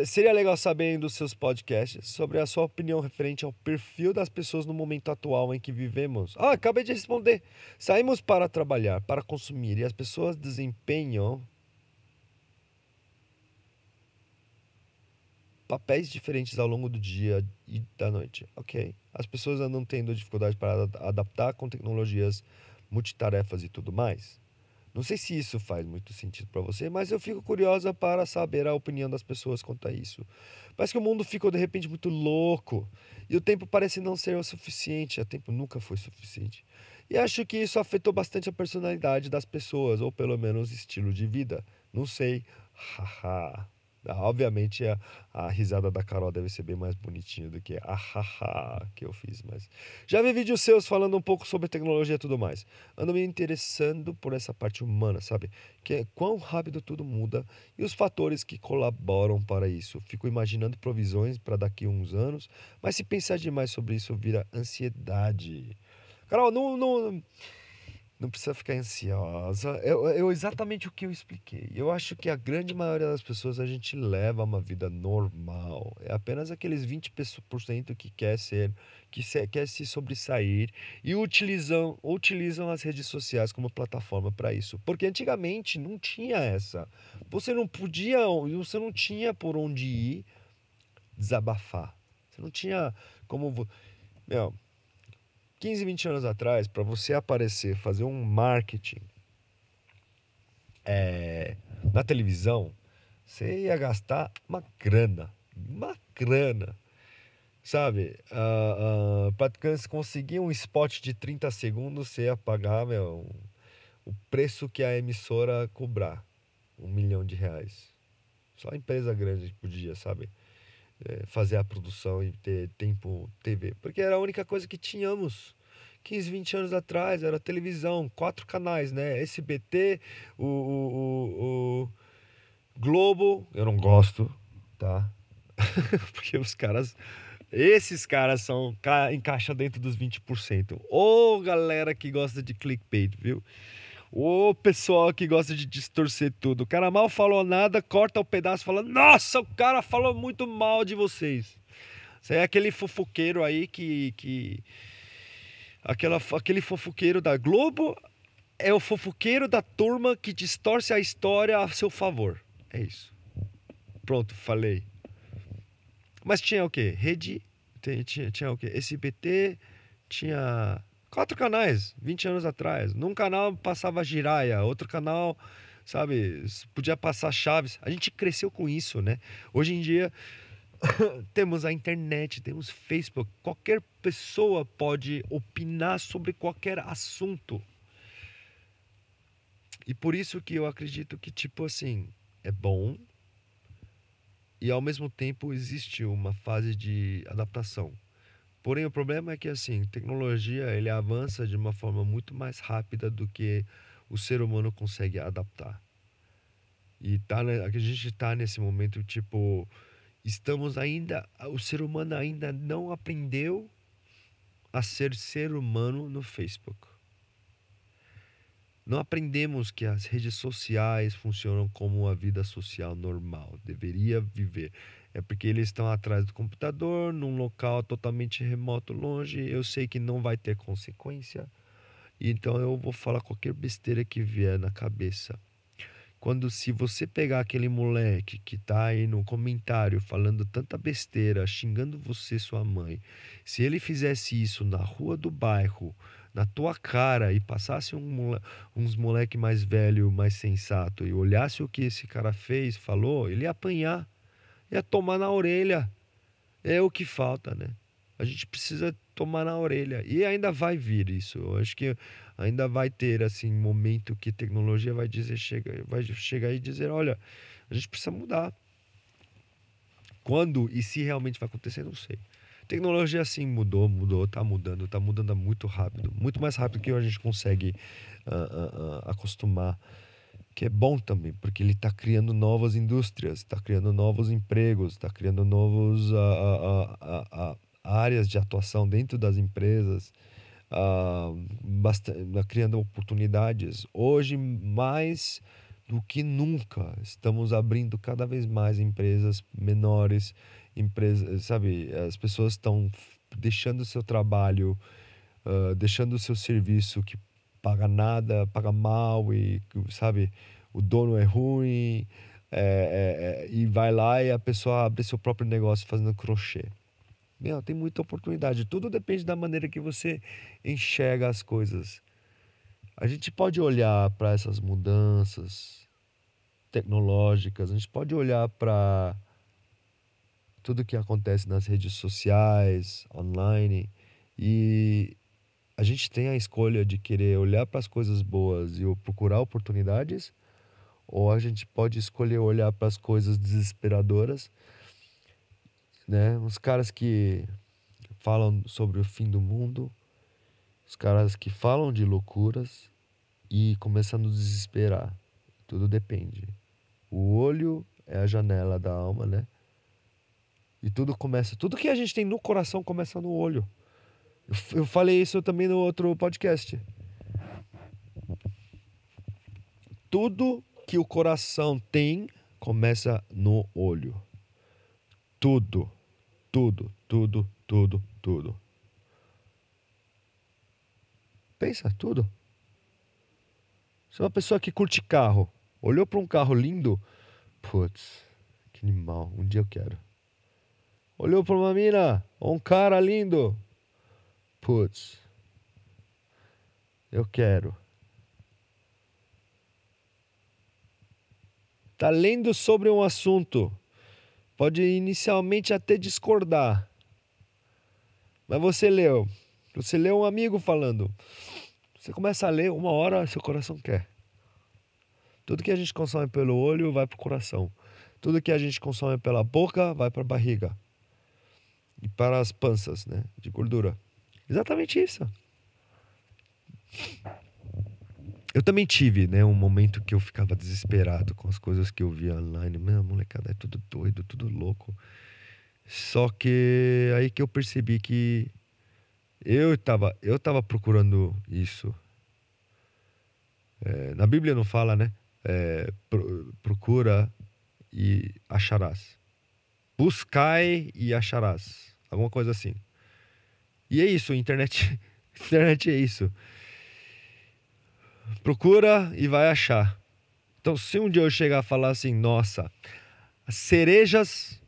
Seria legal saber dos seus podcasts sobre a sua opinião referente ao perfil das pessoas no momento atual em que vivemos. Ah, acabei de responder. Saímos para trabalhar, para consumir e as pessoas desempenham papéis diferentes ao longo do dia e da noite. Ok. As pessoas andam tendo dificuldade para adaptar com tecnologias multitarefas e tudo mais. Não sei se isso faz muito sentido para você, mas eu fico curiosa para saber a opinião das pessoas quanto a isso. Parece que o mundo ficou de repente muito louco e o tempo parece não ser o suficiente. O tempo nunca foi suficiente. E acho que isso afetou bastante a personalidade das pessoas, ou pelo menos estilo de vida. Não sei. Haha. Ah, obviamente a, a risada da Carol deve ser bem mais bonitinha do que a haha que eu fiz, mas já vi vídeos seus falando um pouco sobre tecnologia e tudo mais. Ando me interessando por essa parte humana, sabe? Que é quão rápido tudo muda e os fatores que colaboram para isso. Fico imaginando provisões para daqui a uns anos, mas se pensar demais sobre isso vira ansiedade. Carol, não, não não precisa ficar ansiosa. É, é, exatamente o que eu expliquei. Eu acho que a grande maioria das pessoas a gente leva uma vida normal. É apenas aqueles 20% que quer ser, que se, quer se sobressair e utilizam, utilizam as redes sociais como plataforma para isso. Porque antigamente não tinha essa. Você não podia, você não tinha por onde ir desabafar. Você não tinha como. Meu, 15, 20 anos atrás, para você aparecer, fazer um marketing é, na televisão, você ia gastar uma grana. Uma grana. Sabe? Uh, uh, para conseguir um spot de 30 segundos, você ia pagar meu, o preço que a emissora cobrar. um milhão de reais. Só empresa grande podia, sabe? É, fazer a produção e ter tempo TV. Porque era a única coisa que tínhamos. 15, 20 anos atrás, era televisão, quatro canais, né? SBT, o, o, o, Globo, eu não gosto, tá? Porque os caras esses caras são encaixa dentro dos 20%. Ô galera que gosta de clickbait, viu? Ô pessoal que gosta de distorcer tudo. O cara mal falou nada, corta o pedaço falando: "Nossa, o cara falou muito mal de vocês". Você é aquele fofoqueiro aí que que aquela aquele fofoqueiro da Globo é o fofoqueiro da turma que distorce a história a seu favor. É isso. Pronto, falei. Mas tinha o quê? Rede. Tinha, tinha o quê? SBT. Tinha quatro canais, 20 anos atrás. Num canal passava Giraia, outro canal, sabe, podia passar Chaves. A gente cresceu com isso, né? Hoje em dia temos a internet, temos Facebook. Qualquer pessoa pode opinar sobre qualquer assunto. E por isso que eu acredito que, tipo assim, é bom e ao mesmo tempo existe uma fase de adaptação. Porém, o problema é que assim, tecnologia ele avança de uma forma muito mais rápida do que o ser humano consegue adaptar. E tá, a gente está nesse momento tipo estamos ainda o ser humano ainda não aprendeu a ser ser humano no Facebook. Não aprendemos que as redes sociais funcionam como a vida social normal, deveria viver. É porque eles estão atrás do computador, num local totalmente remoto, longe. Eu sei que não vai ter consequência, então eu vou falar qualquer besteira que vier na cabeça. Quando se você pegar aquele moleque que tá aí no comentário falando tanta besteira, xingando você, sua mãe, se ele fizesse isso na rua do bairro, na tua cara e passasse um, uns moleque mais velho, mais sensato e olhasse o que esse cara fez, falou, ele ia apanhar, ia tomar na orelha. É o que falta, né? A gente precisa tomar na orelha. E ainda vai vir isso. Eu acho que ainda vai ter assim momento que tecnologia vai dizer chega, vai chegar e dizer, olha, a gente precisa mudar. Quando e se realmente vai acontecer, não sei. Tecnologia sim mudou, mudou, tá mudando, tá mudando muito rápido, muito mais rápido que a gente consegue uh, uh, uh, acostumar. Que é bom também, porque ele está criando novas indústrias, está criando novos empregos, está criando novos áreas de atuação dentro das empresas, bastante, criando oportunidades. Hoje, mais do que nunca, estamos abrindo cada vez mais empresas menores empresas, sabe, as pessoas estão deixando o seu trabalho, uh, deixando o seu serviço que paga nada, paga mal e, sabe, o dono é ruim é, é, é, e vai lá e a pessoa abre seu próprio negócio fazendo crochê. Meu, tem muita oportunidade. Tudo depende da maneira que você enxerga as coisas. A gente pode olhar para essas mudanças tecnológicas, a gente pode olhar para tudo que acontece nas redes sociais, online, e a gente tem a escolha de querer olhar para as coisas boas e procurar oportunidades, ou a gente pode escolher olhar para as coisas desesperadoras, né? Os caras que falam sobre o fim do mundo, os caras que falam de loucuras e começando a desesperar. Tudo depende. O olho é a janela da alma, né? E tudo começa. Tudo que a gente tem no coração começa no olho. Eu, falei isso também no outro podcast. Tudo que o coração tem começa no olho. Tudo. Tudo, tudo, tudo, tudo. Pensa, tudo. Você é uma pessoa que curte carro. Olhou para um carro lindo. Putz, que animal. Um dia eu quero. Olhou para uma mina, um cara lindo. Putz, eu quero. Tá lendo sobre um assunto. Pode inicialmente até discordar. Mas você leu. Você leu um amigo falando. Você começa a ler, uma hora seu coração quer. Tudo que a gente consome pelo olho vai pro coração. Tudo que a gente consome pela boca vai para a barriga e para as panças, né, de gordura. Exatamente isso. Eu também tive, né, um momento que eu ficava desesperado com as coisas que eu via online. Meu, molecada, é tudo doido, tudo louco. Só que aí que eu percebi que eu estava eu tava procurando isso. É, na Bíblia não fala, né? É, pro, procura e acharás. Buscai e acharás. Alguma coisa assim. E é isso, internet, internet é isso. Procura e vai achar. Então, se um dia eu chegar a falar assim, nossa, as cerejas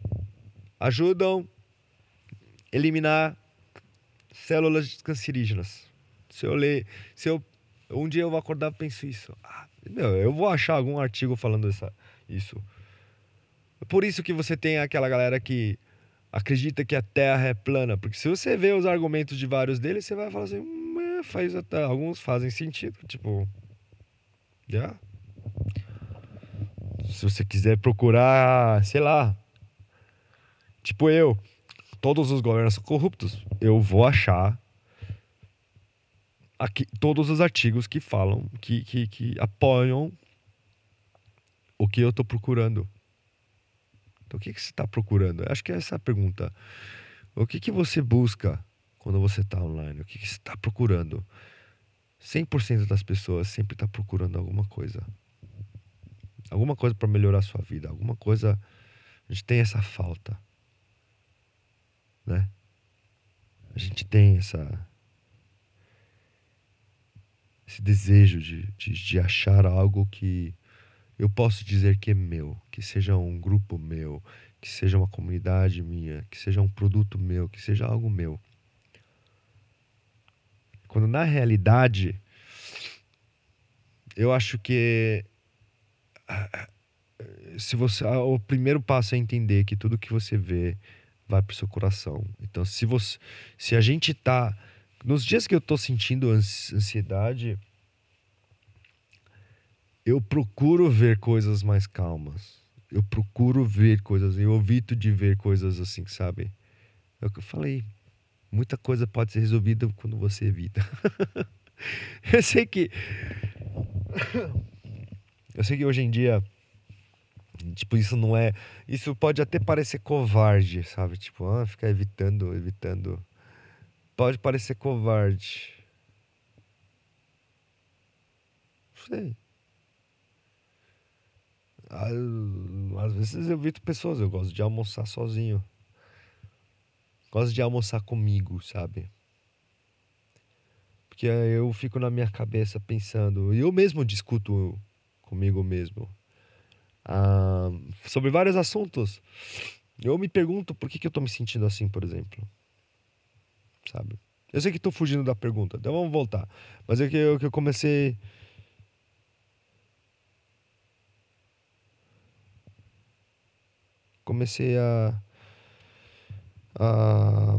ajudam a eliminar células cancerígenas. Se eu ler, se eu um dia eu vou acordar e penso isso, ah, meu, eu vou achar algum artigo falando essa, isso. Por isso que você tem aquela galera que acredita que a Terra é plana, porque se você vê os argumentos de vários deles, você vai falar assim, hum, é, faz até alguns fazem sentido, tipo, já. Yeah. Se você quiser procurar, sei lá, tipo eu, todos os governos são corruptos, eu vou achar aqui todos os artigos que falam, que, que, que apoiam o que eu estou procurando. Então, o que, que você está procurando? Acho que é essa a pergunta. O que, que você busca quando você está online? O que, que você está procurando? 100% das pessoas sempre está procurando alguma coisa. Alguma coisa para melhorar a sua vida. Alguma coisa. A gente tem essa falta. Né? A gente tem essa. Esse desejo de, de, de achar algo que eu posso dizer que é meu, que seja um grupo meu, que seja uma comunidade minha, que seja um produto meu, que seja algo meu. Quando na realidade, eu acho que se você o primeiro passo é entender que tudo que você vê vai para o seu coração. Então, se você se a gente tá nos dias que eu tô sentindo ansiedade, eu procuro ver coisas mais calmas. Eu procuro ver coisas, eu evito de ver coisas assim, sabe? É o que eu falei. Muita coisa pode ser resolvida quando você evita. eu sei que. Eu sei que hoje em dia. Tipo, isso não é. Isso pode até parecer covarde, sabe? Tipo, ah, ficar evitando, evitando. Pode parecer covarde. Não sei. Às vezes eu evito pessoas, eu gosto de almoçar sozinho. Gosto de almoçar comigo, sabe? Porque eu fico na minha cabeça pensando, e eu mesmo discuto comigo mesmo ah, sobre vários assuntos. Eu me pergunto por que, que eu tô me sentindo assim, por exemplo. Sabe? Eu sei que tô fugindo da pergunta, então vamos voltar. Mas é que eu, que eu comecei comecei a, a,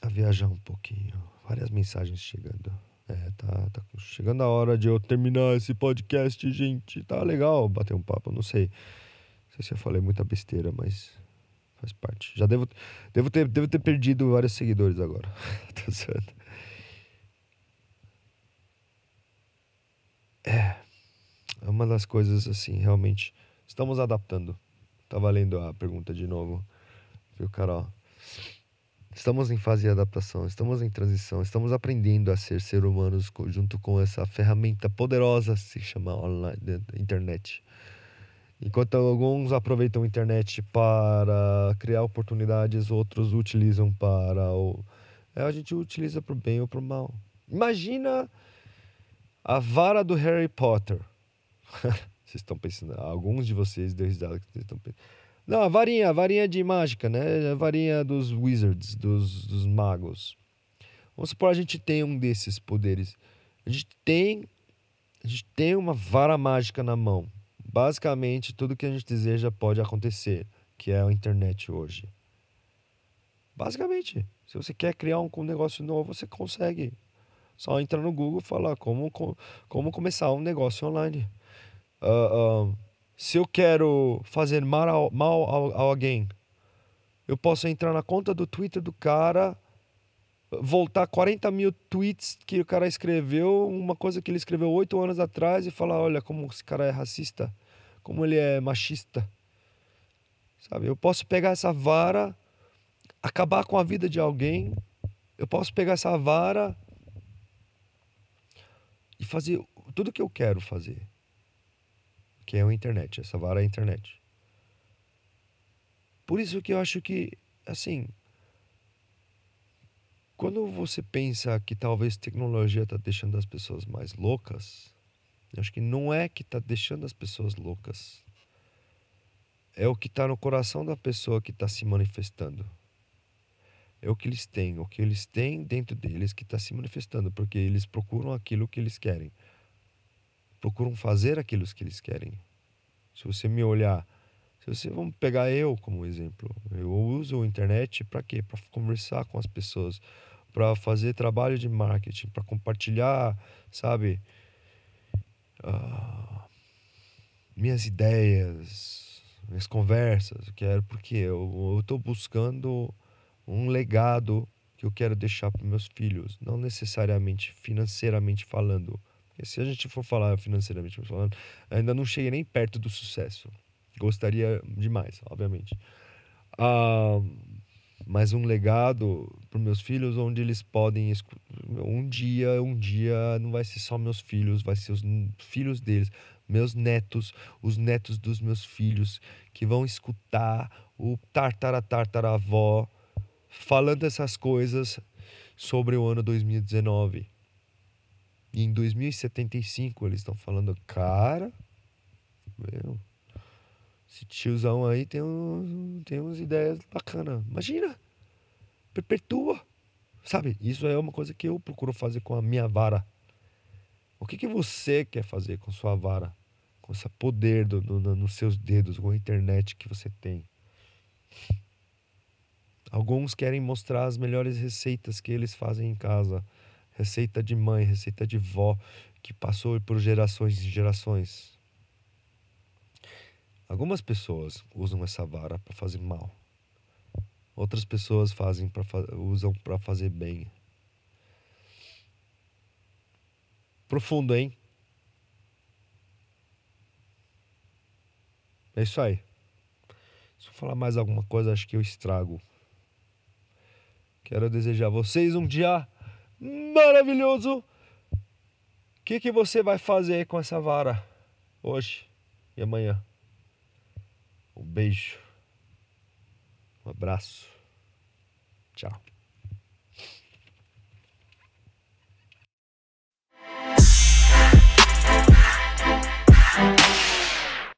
a viajar um pouquinho. Várias mensagens chegando. É, tá, tá chegando a hora de eu terminar esse podcast, gente. Tá legal bater um papo, não sei. Não sei se eu falei muita besteira, mas faz parte. Já devo, devo, ter, devo ter perdido vários seguidores agora. Tô certo. É é uma das coisas assim, realmente. Estamos adaptando. Tá valendo a pergunta de novo. Viu, Carol? Estamos em fase de adaptação, estamos em transição, estamos aprendendo a ser ser humanos junto com essa ferramenta poderosa se chama online, internet. Enquanto alguns aproveitam a internet para criar oportunidades, outros utilizam para o é, a gente utiliza para o bem ou para o mal. Imagina a vara do Harry Potter. vocês estão pensando, alguns de vocês deu risada que vocês estão pensando. Não, a varinha, a varinha de mágica, né? A varinha dos wizards, dos, dos magos. Vamos supor a gente tem um desses poderes. A gente tem a gente tem uma vara mágica na mão. Basicamente, tudo que a gente deseja pode acontecer, que é a internet hoje. Basicamente, se você quer criar um, negócio novo, você consegue. Só entra no Google e fala como, como começar um negócio online. Uh, se eu quero fazer mal, mal a, alguém, eu posso entrar na conta do Twitter do cara, voltar 40 mil tweets que o cara escreveu, uma coisa que ele escreveu oito anos atrás e falar, olha como esse cara é racista, como ele é machista. Sabe? Eu posso pegar essa vara, acabar com a vida de alguém, eu posso pegar essa vara e fazer tudo que eu quero fazer. Que é a internet, essa vara é a internet. Por isso que eu acho que, assim, quando você pensa que talvez tecnologia está deixando as pessoas mais loucas, eu acho que não é que está deixando as pessoas loucas. É o que está no coração da pessoa que está se manifestando. É o que eles têm, o que eles têm dentro deles que está se manifestando, porque eles procuram aquilo que eles querem. Procuram fazer aquilo que eles querem. Se você me olhar, se você vamos pegar eu como exemplo, eu uso a internet para quê? Para conversar com as pessoas, para fazer trabalho de marketing, para compartilhar, sabe, uh, minhas ideias, minhas conversas, quero porque eu estou buscando um legado que eu quero deixar para meus filhos, não necessariamente financeiramente falando. Porque se a gente for falar financeiramente falando, ainda não cheguei nem perto do sucesso. Gostaria demais, obviamente. Uh, mas um legado para meus filhos onde eles podem um dia um dia não vai ser só meus filhos vai ser os filhos deles meus netos os netos dos meus filhos que vão escutar o tartara tartaravó falando essas coisas sobre o ano 2019 e em 2075 eles estão falando cara meu esse tiozão aí tem, um, tem umas ideias bacanas. Imagina! Perpetua! Sabe? Isso é uma coisa que eu procuro fazer com a minha vara. O que, que você quer fazer com sua vara? Com esse poder do, no, nos seus dedos, com a internet que você tem? Alguns querem mostrar as melhores receitas que eles fazem em casa. Receita de mãe, receita de vó, que passou por gerações e gerações. Algumas pessoas usam essa vara para fazer mal. Outras pessoas fazem pra, usam para fazer bem. Profundo, hein? É isso aí. Se eu falar mais alguma coisa, acho que eu estrago. Quero desejar a vocês um dia maravilhoso. O que, que você vai fazer com essa vara hoje e amanhã? Um beijo. Um abraço. Tchau.